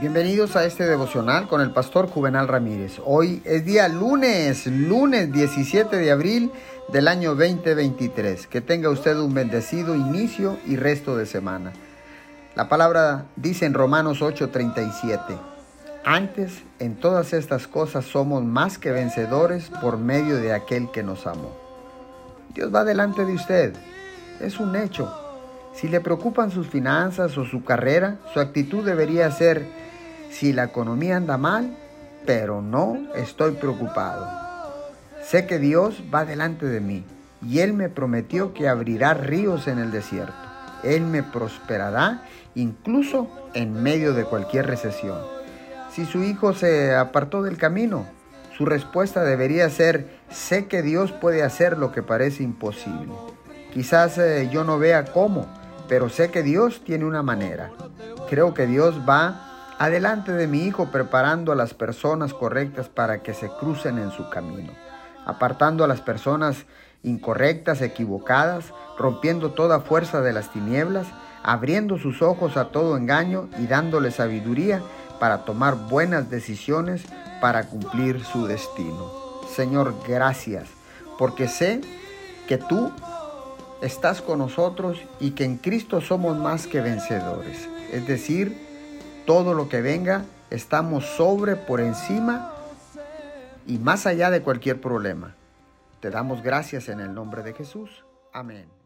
Bienvenidos a este devocional con el pastor Juvenal Ramírez. Hoy es día lunes, lunes 17 de abril del año 2023. Que tenga usted un bendecido inicio y resto de semana. La palabra dice en Romanos 8:37, antes en todas estas cosas somos más que vencedores por medio de aquel que nos amó. Dios va delante de usted, es un hecho. Si le preocupan sus finanzas o su carrera, su actitud debería ser, si la economía anda mal, pero no estoy preocupado. Sé que Dios va delante de mí y Él me prometió que abrirá ríos en el desierto. Él me prosperará incluso en medio de cualquier recesión. Si su hijo se apartó del camino, su respuesta debería ser, sé que Dios puede hacer lo que parece imposible. Quizás eh, yo no vea cómo, pero sé que Dios tiene una manera. Creo que Dios va adelante de mi hijo preparando a las personas correctas para que se crucen en su camino, apartando a las personas incorrectas, equivocadas, rompiendo toda fuerza de las tinieblas, abriendo sus ojos a todo engaño y dándole sabiduría para tomar buenas decisiones para cumplir su destino. Señor, gracias, porque sé que tú estás con nosotros y que en Cristo somos más que vencedores. Es decir, todo lo que venga, estamos sobre, por encima y más allá de cualquier problema. Te damos gracias en el nombre de Jesús. Amén.